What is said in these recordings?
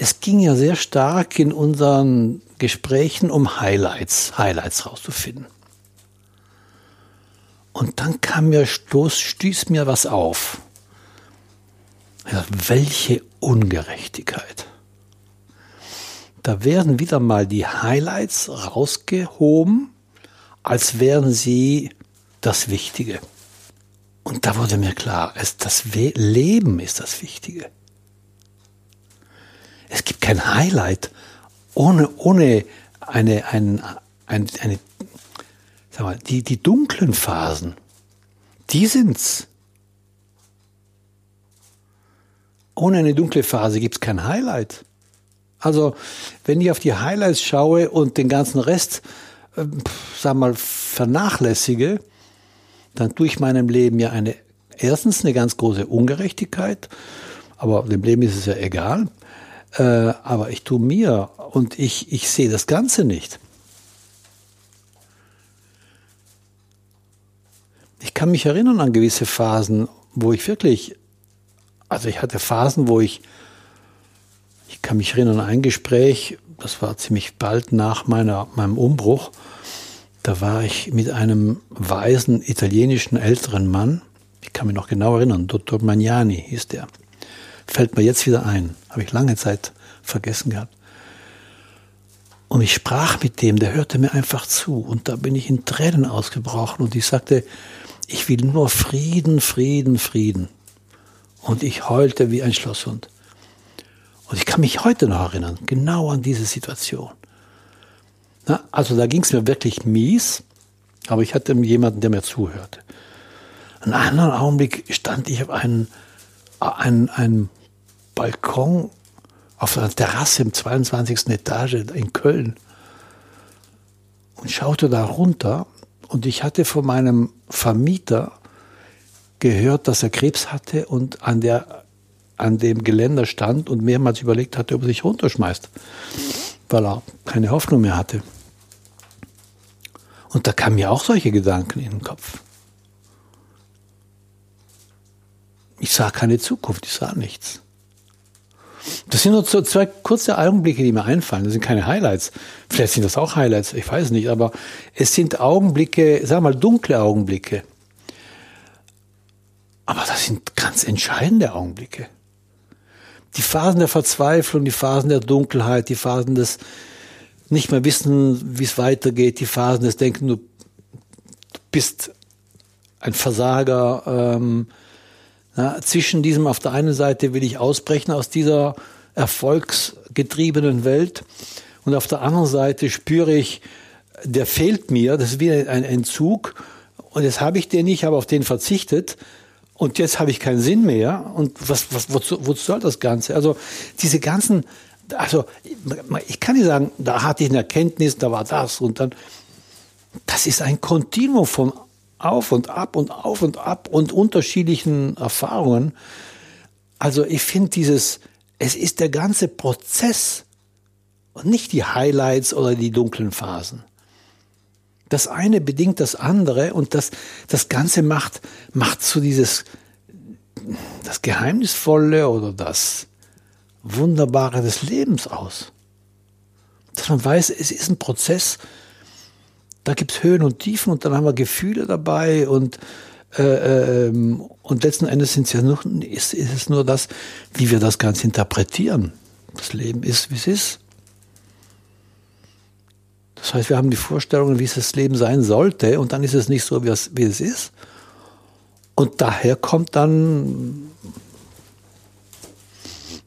es ging ja sehr stark in unseren Gesprächen um Highlights, Highlights rauszufinden. Und dann kam mir, stoß, stieß mir was auf. Ja, welche Ungerechtigkeit. Da werden wieder mal die Highlights rausgehoben, als wären sie das Wichtige. Und da wurde mir klar, es, das Leben ist das Wichtige. Es gibt kein Highlight ohne, ohne eine, ein, ein, eine, sag mal, die, die dunklen Phasen, die sind's. Ohne eine dunkle Phase gibt's kein Highlight. Also, wenn ich auf die Highlights schaue und den ganzen Rest, äh, sag mal, vernachlässige, dann tue ich meinem Leben ja eine, erstens eine ganz große Ungerechtigkeit, aber dem Leben ist es ja egal, äh, aber ich tue mir und ich, ich sehe das Ganze nicht. Ich kann mich erinnern an gewisse Phasen, wo ich wirklich, also ich hatte Phasen, wo ich, ich kann mich erinnern an ein Gespräch, das war ziemlich bald nach meiner, meinem Umbruch, da war ich mit einem weisen italienischen älteren Mann, ich kann mich noch genau erinnern, Dottor Magnani hieß der. Fällt mir jetzt wieder ein, habe ich lange Zeit vergessen gehabt. Und ich sprach mit dem, der hörte mir einfach zu. Und da bin ich in Tränen ausgebrochen und ich sagte, ich will nur Frieden, Frieden, Frieden. Und ich heulte wie ein Schlosshund. Und ich kann mich heute noch erinnern, genau an diese Situation. Na, also da ging es mir wirklich mies, aber ich hatte jemanden, der mir zuhörte. Einen anderen Augenblick stand ich auf einem, einem, einem Balkon auf einer Terrasse im 22. Etage in Köln und schaute da runter und ich hatte von meinem Vermieter gehört, dass er Krebs hatte und an der an dem Geländer stand und mehrmals überlegt hatte, ob er sich runterschmeißt, weil er keine Hoffnung mehr hatte. Und da kamen mir auch solche Gedanken in den Kopf. Ich sah keine Zukunft, ich sah nichts. Das sind nur zwei kurze Augenblicke, die mir einfallen. Das sind keine Highlights. Vielleicht sind das auch Highlights, ich weiß nicht. Aber es sind Augenblicke, sag mal, dunkle Augenblicke. Aber das sind ganz entscheidende Augenblicke. Die Phasen der Verzweiflung, die Phasen der Dunkelheit, die Phasen des nicht mehr wissen, wie es weitergeht, die Phasen des Denken, du bist ein Versager, ähm, ja, zwischen diesem, auf der einen Seite will ich ausbrechen aus dieser erfolgsgetriebenen Welt und auf der anderen Seite spüre ich, der fehlt mir, das ist wie ein Entzug und jetzt habe ich den nicht, habe auf den verzichtet und jetzt habe ich keinen Sinn mehr und was, was, wozu, wozu soll das Ganze? Also diese ganzen, also ich kann nicht sagen, da hatte ich eine Erkenntnis, da war das und dann, das ist ein Kontinuum von auf und ab und auf und ab und unterschiedlichen Erfahrungen. Also ich finde dieses, es ist der ganze Prozess und nicht die Highlights oder die dunklen Phasen. Das eine bedingt das andere und das, das Ganze macht, macht so dieses, das Geheimnisvolle oder das Wunderbare des Lebens aus. Dass man weiß, es ist ein Prozess, da gibt es Höhen und Tiefen und dann haben wir Gefühle dabei und äh, ähm, und letzten Endes sind ja nur, ist, ist es nur das, wie wir das Ganze interpretieren. Das Leben ist, wie es ist. Das heißt, wir haben die Vorstellungen, wie es das Leben sein sollte, und dann ist es nicht so, wie es, wie es ist. Und daher kommt dann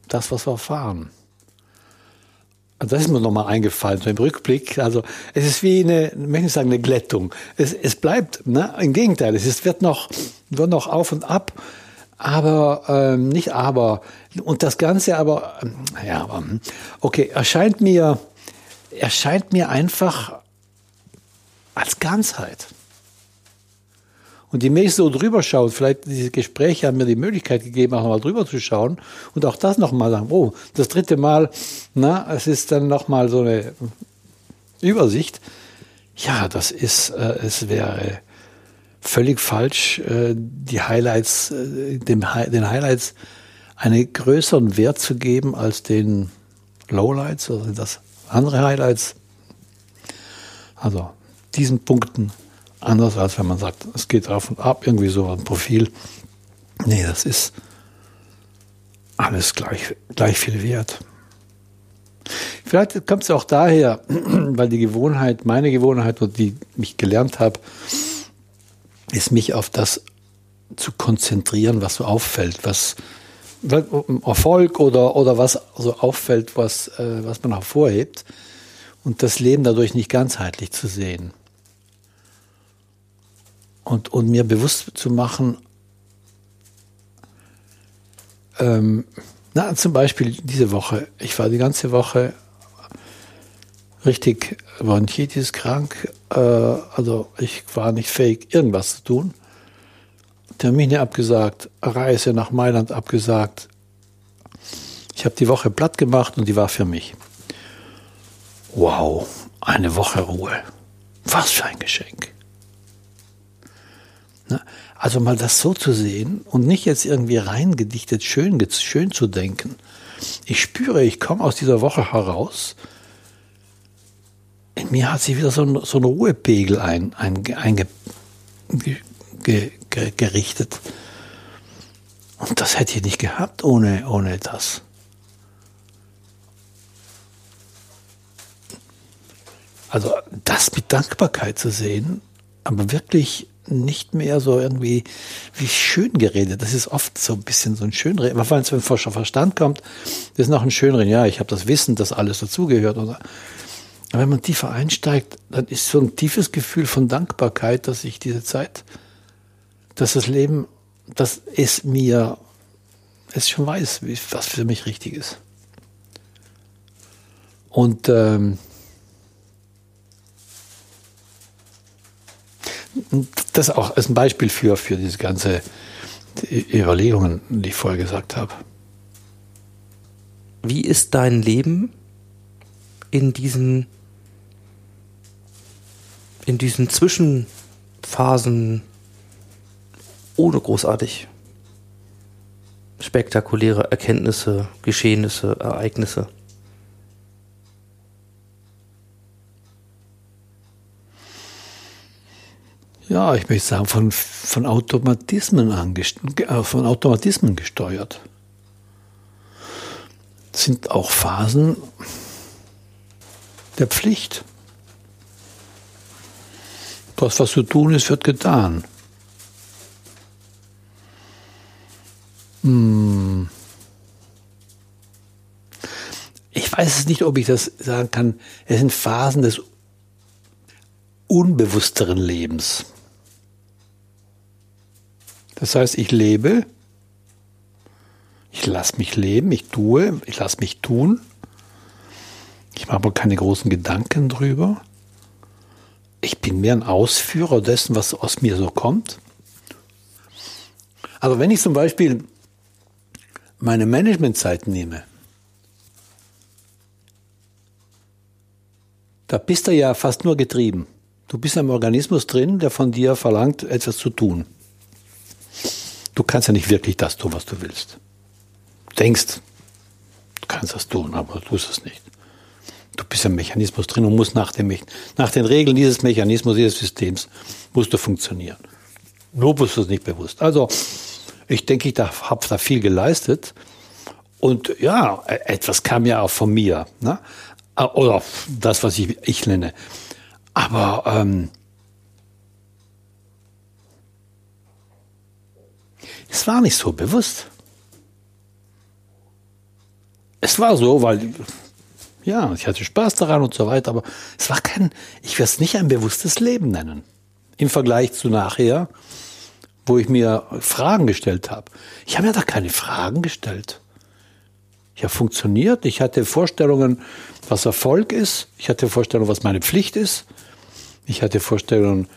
das, was wir erfahren. Also das ist mir nochmal eingefallen, so im Rückblick. Also es ist wie eine, möchte ich sagen, eine Glättung. Es, es bleibt, ne? im Gegenteil, es ist, wird, noch, wird noch auf und ab, aber ähm, nicht aber. Und das Ganze aber, ähm, ja, aber, hm, okay, erscheint mir, erscheint mir einfach als Ganzheit. Und je mehr ich so drüber schaue, vielleicht diese Gespräche haben mir die Möglichkeit gegeben, auch nochmal drüber zu schauen und auch das nochmal sagen, oh, das dritte Mal, na, es ist dann nochmal so eine Übersicht. Ja, das ist, äh, es wäre völlig falsch, äh, die Highlights, äh, dem, den Highlights einen größeren Wert zu geben als den Lowlights oder das andere Highlights? Also diesen Punkten anders als wenn man sagt, es geht auf und ab, irgendwie so ein Profil. Nee, das ist alles gleich, gleich viel wert. Vielleicht kommt es auch daher, weil die Gewohnheit, meine Gewohnheit, die ich gelernt habe, ist mich auf das zu konzentrieren, was so auffällt, was Erfolg oder, oder was so auffällt, was, äh, was man hervorhebt und das Leben dadurch nicht ganzheitlich zu sehen. Und, und mir bewusst zu machen, ähm, na, zum Beispiel diese Woche. Ich war die ganze Woche richtig Bronchitis krank. Äh, also ich war nicht fähig, irgendwas zu tun. Termine abgesagt, Reise nach Mailand abgesagt. Ich habe die Woche platt gemacht und die war für mich. Wow, eine Woche Ruhe. Was für ein Geschenk. Na, also mal das so zu sehen und nicht jetzt irgendwie reingedichtet schön, schön zu denken. Ich spüre, ich komme aus dieser Woche heraus. In mir hat sich wieder so ein, so ein Ruhepegel ein, ein, ein, ge, ge, gerichtet. Und das hätte ich nicht gehabt ohne, ohne das. Also das mit Dankbarkeit zu sehen, aber wirklich nicht mehr so irgendwie wie schön geredet. Das ist oft so ein bisschen so ein Schönreden. Aber wenn es vom Verstand kommt, ist noch ein Schönreden. Ja, ich habe das Wissen, dass alles dazugehört. Aber wenn man tiefer einsteigt, dann ist so ein tiefes Gefühl von Dankbarkeit, dass ich diese Zeit, dass das Leben, dass es mir, es schon weiß, was für mich richtig ist. Und ähm, das auch als ein Beispiel für, für diese ganze Überlegungen, die ich vorher gesagt habe. Wie ist dein Leben in diesen, in diesen Zwischenphasen ohne großartig spektakuläre Erkenntnisse, Geschehnisse, Ereignisse? Ja, ich möchte sagen, von, von, Automatismen äh, von Automatismen gesteuert. Das sind auch Phasen der Pflicht. Das, was zu tun ist, wird getan. Hm. Ich weiß es nicht, ob ich das sagen kann. Es sind Phasen des unbewussteren Lebens. Das heißt, ich lebe, ich lasse mich leben, ich tue, ich lasse mich tun. Ich mache aber keine großen Gedanken drüber. Ich bin mehr ein Ausführer dessen, was aus mir so kommt. Also wenn ich zum Beispiel meine Managementzeit nehme, da bist du ja fast nur getrieben. Du bist im Organismus drin, der von dir verlangt, etwas zu tun. Du kannst ja nicht wirklich das tun, was du willst. Denkst, du kannst das tun, aber du tust es nicht. Du bist im Mechanismus drin und musst nach, dem, nach den Regeln dieses Mechanismus, dieses Systems, musst du funktionieren. Nur bist du es nicht bewusst. Also, ich denke, ich habe da viel geleistet. Und ja, etwas kam ja auch von mir. Ne? Oder das, was ich, ich nenne. Aber ähm, Es war nicht so bewusst. Es war so, weil, ja, ich hatte Spaß daran und so weiter, aber es war kein, ich werde es nicht ein bewusstes Leben nennen. Im Vergleich zu nachher, wo ich mir Fragen gestellt habe. Ich habe mir da keine Fragen gestellt. Ich habe funktioniert, ich hatte Vorstellungen, was Erfolg ist, ich hatte Vorstellungen, was meine Pflicht ist, ich hatte Vorstellungen,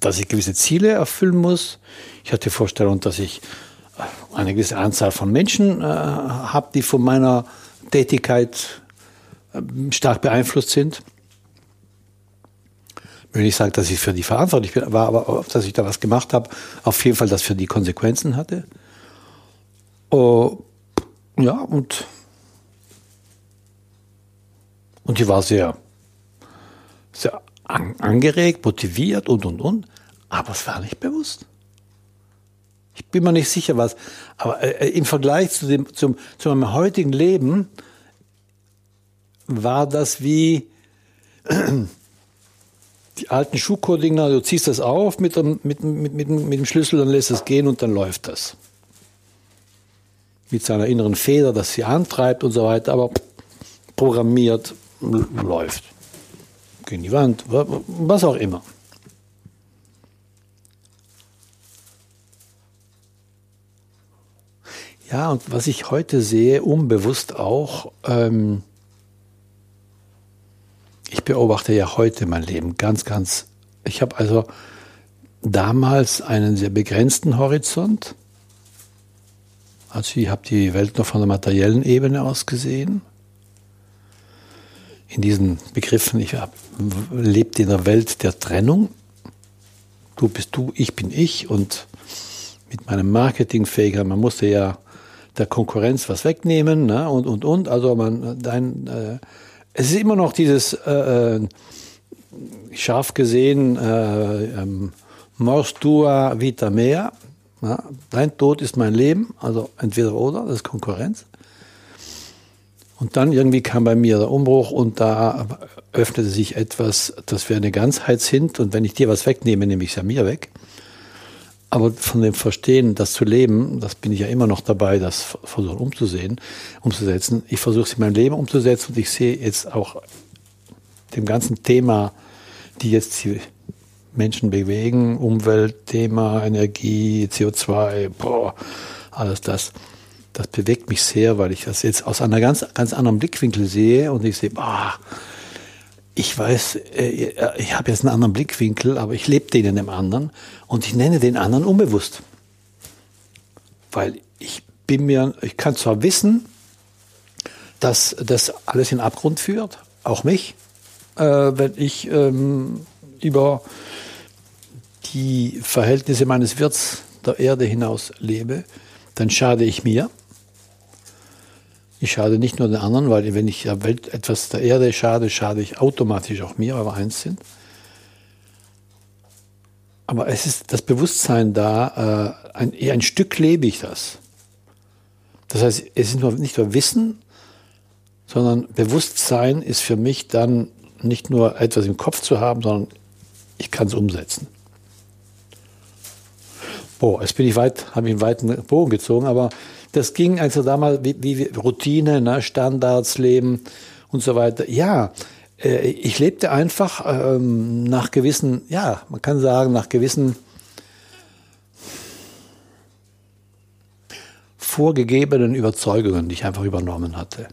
dass ich gewisse Ziele erfüllen muss. Ich hatte die Vorstellung, dass ich äh, eine gewisse Anzahl von Menschen äh, habe, die von meiner Tätigkeit äh, stark beeinflusst sind. Ich will nicht sagen, dass ich für die verantwortlich war, aber dass ich da was gemacht habe, auf jeden Fall, das für die Konsequenzen hatte. Oh, ja, und Und die war sehr, sehr an, angeregt, motiviert und, und, und. Aber es war nicht bewusst. Ich bin mir nicht sicher, was. Aber äh, im Vergleich zu, dem, zum, zu meinem heutigen Leben war das wie die alten Schuhcodinger, du ziehst das auf mit dem, mit, mit, mit, mit dem Schlüssel, dann lässt es gehen und dann läuft das. Mit seiner inneren Feder, dass sie antreibt und so weiter, aber programmiert läuft. Gegen die Wand, was auch immer. Ja, und was ich heute sehe, unbewusst auch, ähm, ich beobachte ja heute mein Leben ganz, ganz. Ich habe also damals einen sehr begrenzten Horizont. Also ich habe die Welt noch von der materiellen Ebene aus gesehen. In diesen Begriffen, ich lebte in der Welt der Trennung. Du bist du, ich bin ich und mit meinem Marketingfähiger, man musste ja der Konkurrenz was wegnehmen ne? und, und, und. Also man, dein, äh, es ist immer noch dieses äh, äh scharf gesehen, äh, ähm, mors tua vita mea. Ja? Dein Tod ist mein Leben, also entweder oder, das ist Konkurrenz. Und dann irgendwie kam bei mir der Umbruch und da öffnete sich etwas, dass wir eine Ganzheit sind und wenn ich dir was wegnehme, nehme ich es ja mir weg. Aber von dem Verstehen, das zu leben, das bin ich ja immer noch dabei, das versuchen umzusehen, umzusetzen. Ich versuche es in meinem Leben umzusetzen und ich sehe jetzt auch dem ganzen Thema, die jetzt die Menschen bewegen, Umweltthema, Energie, CO2, boah, alles das, das bewegt mich sehr, weil ich das jetzt aus einer ganz, ganz anderen Blickwinkel sehe und ich sehe, boah, ich weiß, äh, ich habe jetzt einen anderen Blickwinkel, aber ich lebe den in einem anderen und ich nenne den anderen unbewusst. Weil ich bin mir, ich kann zwar wissen, dass das alles in Abgrund führt, auch mich, äh, wenn ich ähm, über die Verhältnisse meines Wirts der Erde hinaus lebe, dann schade ich mir. Ich schade nicht nur den anderen, weil wenn ich der Welt etwas der Erde schade, schade ich automatisch auch mir, weil wir eins sind. Aber es ist das Bewusstsein da, äh, ein, ein Stück lebe ich das. Das heißt, es ist nicht nur Wissen, sondern Bewusstsein ist für mich dann nicht nur etwas im Kopf zu haben, sondern ich kann es umsetzen. Boah, jetzt bin ich weit, habe ich einen weiten Bogen gezogen, aber das ging also damals wie, wie Routine, ne, Standards leben und so weiter. Ja, äh, ich lebte einfach ähm, nach gewissen, ja, man kann sagen, nach gewissen vorgegebenen Überzeugungen, die ich einfach übernommen hatte.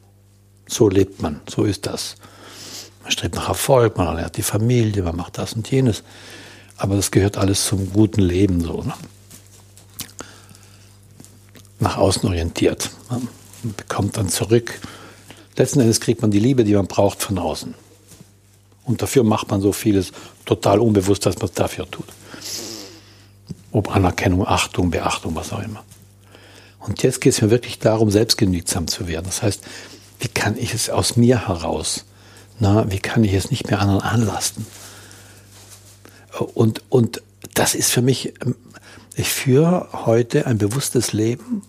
So lebt man, so ist das. Man strebt nach Erfolg, man ernährt die Familie, man macht das und jenes. Aber das gehört alles zum guten Leben so. Ne? Nach außen orientiert. Man bekommt dann zurück. Letzten Endes kriegt man die Liebe, die man braucht, von außen. Und dafür macht man so vieles total unbewusst, dass man es dafür tut. Ob Anerkennung, Achtung, Beachtung, was auch immer. Und jetzt geht es mir wirklich darum, selbstgenügsam zu werden. Das heißt, wie kann ich es aus mir heraus, na, wie kann ich es nicht mehr anderen anlasten? Und, und das ist für mich ich führe heute ein bewusstes Leben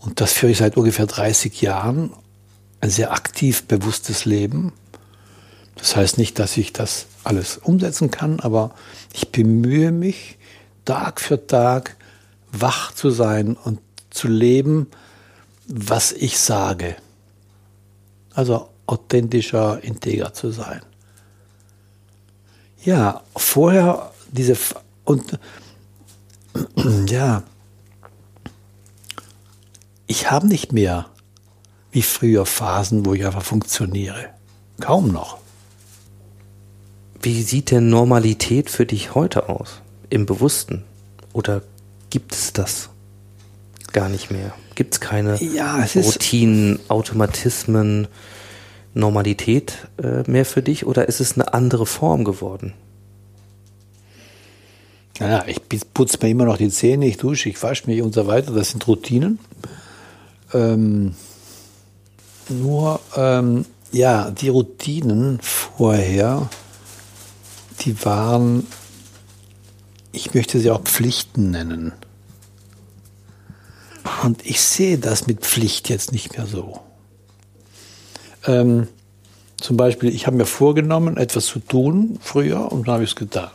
und das führe ich seit ungefähr 30 Jahren, ein sehr aktiv bewusstes Leben. Das heißt nicht, dass ich das alles umsetzen kann, aber ich bemühe mich, Tag für Tag wach zu sein und zu leben, was ich sage. Also authentischer, integer zu sein. Ja, vorher diese und ja, ich habe nicht mehr wie früher Phasen, wo ich einfach funktioniere. Kaum noch. Wie sieht denn Normalität für dich heute aus? Im Bewussten? Oder gibt es das gar nicht mehr? Gibt es keine ja, Routinen, Automatismen, Normalität äh, mehr für dich? Oder ist es eine andere Form geworden? Ja, ich putze mir immer noch die Zähne, ich dusche, ich wasche mich und so weiter. Das sind Routinen. Ähm Nur, ähm, ja, die Routinen vorher, die waren, ich möchte sie auch Pflichten nennen. Und ich sehe das mit Pflicht jetzt nicht mehr so. Ähm, zum Beispiel, ich habe mir vorgenommen, etwas zu tun früher und dann habe ich es getan.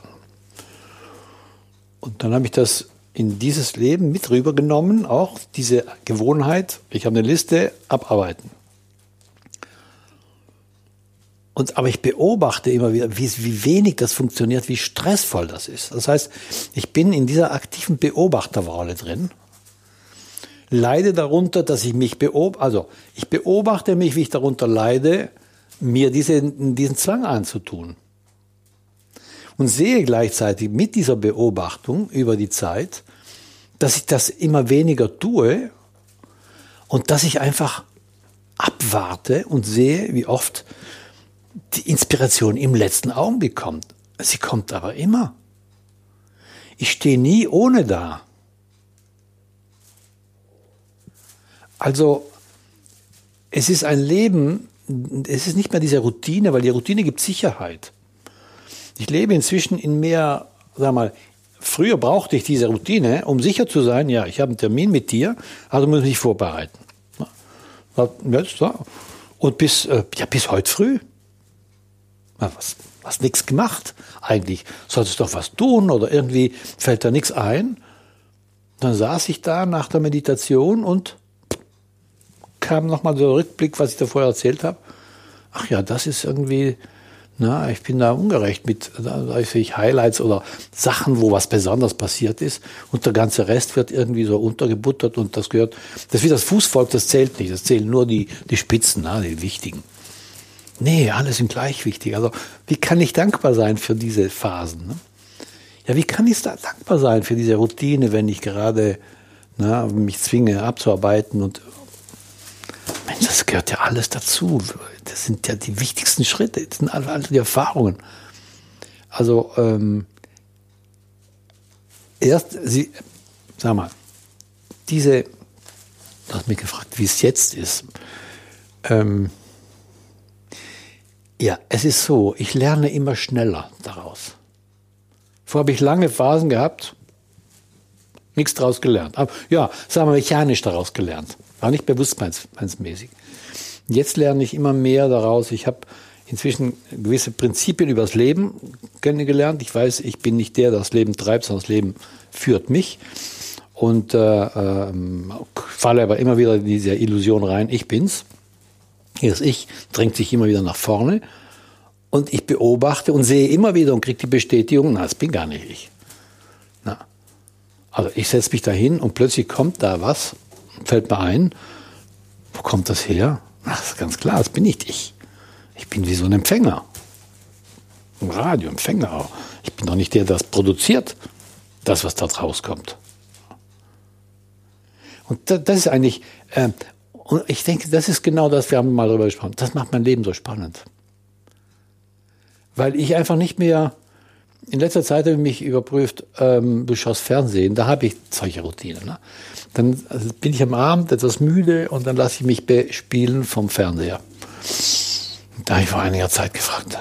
Und dann habe ich das in dieses Leben mit rübergenommen, auch diese Gewohnheit, ich habe eine Liste, abarbeiten. Und, aber ich beobachte immer wieder, wie, wie wenig das funktioniert, wie stressvoll das ist. Das heißt, ich bin in dieser aktiven Beobachterrolle drin, leide darunter, dass ich mich beobachte, also ich beobachte mich, wie ich darunter leide, mir diese, diesen Zwang anzutun. Und sehe gleichzeitig mit dieser Beobachtung über die Zeit, dass ich das immer weniger tue und dass ich einfach abwarte und sehe, wie oft die Inspiration im letzten Augenblick kommt. Sie kommt aber immer. Ich stehe nie ohne da. Also es ist ein Leben, es ist nicht mehr diese Routine, weil die Routine gibt Sicherheit. Ich lebe inzwischen in mehr, sag mal, früher brauchte ich diese Routine, um sicher zu sein, ja, ich habe einen Termin mit dir, also muss ich mich vorbereiten. Und bis, äh, ja, bis heute früh was, was nichts gemacht eigentlich. Solltest doch was tun oder irgendwie fällt da nichts ein. Dann saß ich da nach der Meditation und kam nochmal der Rückblick, was ich da vorher erzählt habe. Ach ja, das ist irgendwie, na, ich bin da ungerecht mit, da sehe ich Highlights oder Sachen, wo was besonders passiert ist und der ganze Rest wird irgendwie so untergebuttert und das gehört, das ist wie das Fußvolk, das zählt nicht, das zählen nur die, die Spitzen, na, die wichtigen. Nee, alle sind gleich wichtig. Also wie kann ich dankbar sein für diese Phasen? Ne? Ja, wie kann ich da dankbar sein für diese Routine, wenn ich gerade na, mich zwinge abzuarbeiten und das gehört ja alles dazu. Das sind ja die wichtigsten Schritte, das sind alle, alle die Erfahrungen. Also ähm, erst, sie, sag mal, diese, du hast mich gefragt, wie es jetzt ist. Ähm, ja, es ist so, ich lerne immer schneller daraus. Vorher habe ich lange Phasen gehabt, nichts daraus gelernt. Aber, ja, sagen wir mechanisch daraus gelernt. War nicht bewusstseinsmäßig. Jetzt lerne ich immer mehr daraus. Ich habe inzwischen gewisse Prinzipien über das Leben kennengelernt. Ich weiß, ich bin nicht der, der das Leben treibt, sondern das Leben führt mich. Und äh, äh, falle aber immer wieder in diese Illusion rein, ich bin's. Das Ich drängt sich immer wieder nach vorne und ich beobachte und sehe immer wieder und kriege die Bestätigung, na, das bin gar nicht ich. Na. Also ich setze mich da hin und plötzlich kommt da was, fällt mir ein, wo kommt das her? Ach, ist ganz klar, das bin nicht ich. Ich bin wie so ein Empfänger. Ein Radioempfänger. Ich bin doch nicht der, der das produziert, das, was da rauskommt. Und das ist eigentlich, äh, und ich denke, das ist genau das, wir haben mal darüber gesprochen. Das macht mein Leben so spannend. Weil ich einfach nicht mehr, in letzter Zeit habe ich mich überprüft, ähm, du schaust Fernsehen, da habe ich solche Routinen. Ne? Dann also bin ich am Abend etwas müde und dann lasse ich mich bespielen vom Fernseher. Da habe ich vor einiger Zeit gefragt.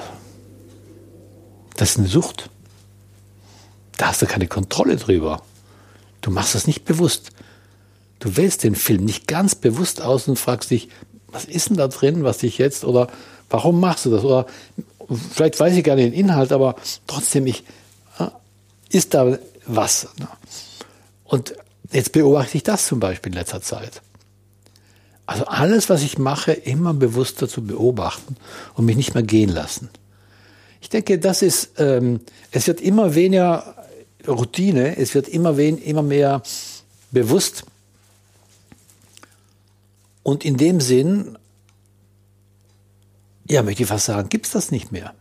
Das ist eine Sucht. Da hast du keine Kontrolle drüber. Du machst das nicht bewusst. Du wählst den Film nicht ganz bewusst aus und fragst dich, was ist denn da drin, was dich jetzt oder warum machst du das? Oder vielleicht weiß ich gar nicht den Inhalt, aber trotzdem, ich, ist da was? Ne? Und jetzt beobachte ich das zum Beispiel in letzter Zeit. Also alles, was ich mache, immer bewusster zu beobachten und mich nicht mehr gehen lassen. Ich denke, das ist, ähm, es wird immer weniger Routine, es wird immer, wen, immer mehr bewusst und in dem Sinn, ja, möchte ich fast sagen, gibt es das nicht mehr.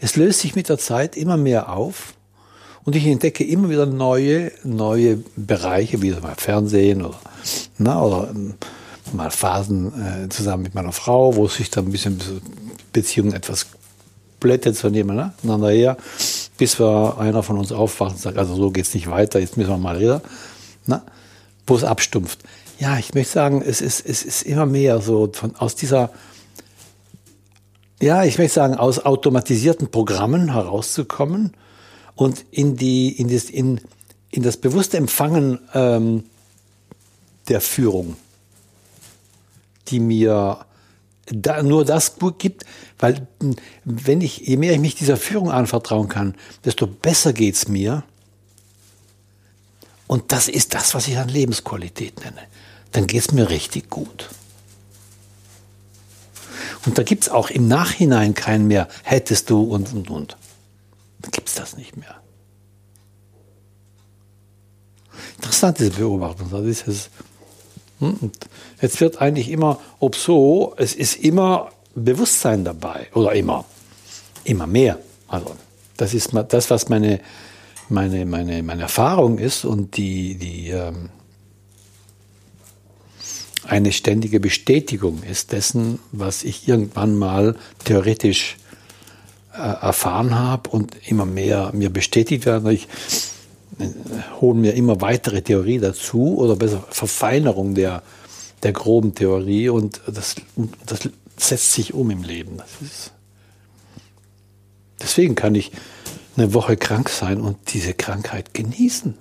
Es löst sich mit der Zeit immer mehr auf und ich entdecke immer wieder neue, neue Bereiche, wie mal Fernsehen oder, na, oder ähm, mal Phasen äh, zusammen mit meiner Frau, wo sich dann ein bisschen Beziehungen etwas blättet von nebeneinander her, bis wir einer von uns aufwacht und sagt, also so geht es nicht weiter, jetzt müssen wir mal wieder. Na? Wo es abstumpft. Ja, ich möchte sagen, es ist, es ist immer mehr so von, aus dieser, ja, ich möchte sagen, aus automatisierten Programmen herauszukommen und in die, in das, in, in das bewusste Empfangen ähm, der Führung, die mir da nur das gibt, weil wenn ich, je mehr ich mich dieser Führung anvertrauen kann, desto besser geht's mir. Und das ist das, was ich dann Lebensqualität nenne. Dann geht's mir richtig gut. Und da gibt's auch im Nachhinein kein mehr, hättest du und und und. Dann gibt's das nicht mehr. Interessant, diese Beobachtung. Das ist es. Hm, jetzt wird eigentlich immer, ob so, es ist immer Bewusstsein dabei oder immer, immer mehr. Also das ist das, was meine, meine, meine, meine Erfahrung ist und die, die ähm, eine ständige Bestätigung ist dessen, was ich irgendwann mal theoretisch äh, erfahren habe und immer mehr mir bestätigt werde. Ich äh, hole mir immer weitere Theorie dazu oder besser Verfeinerung der, der groben Theorie und das, das setzt sich um im Leben. deswegen kann ich eine Woche krank sein und diese Krankheit genießen.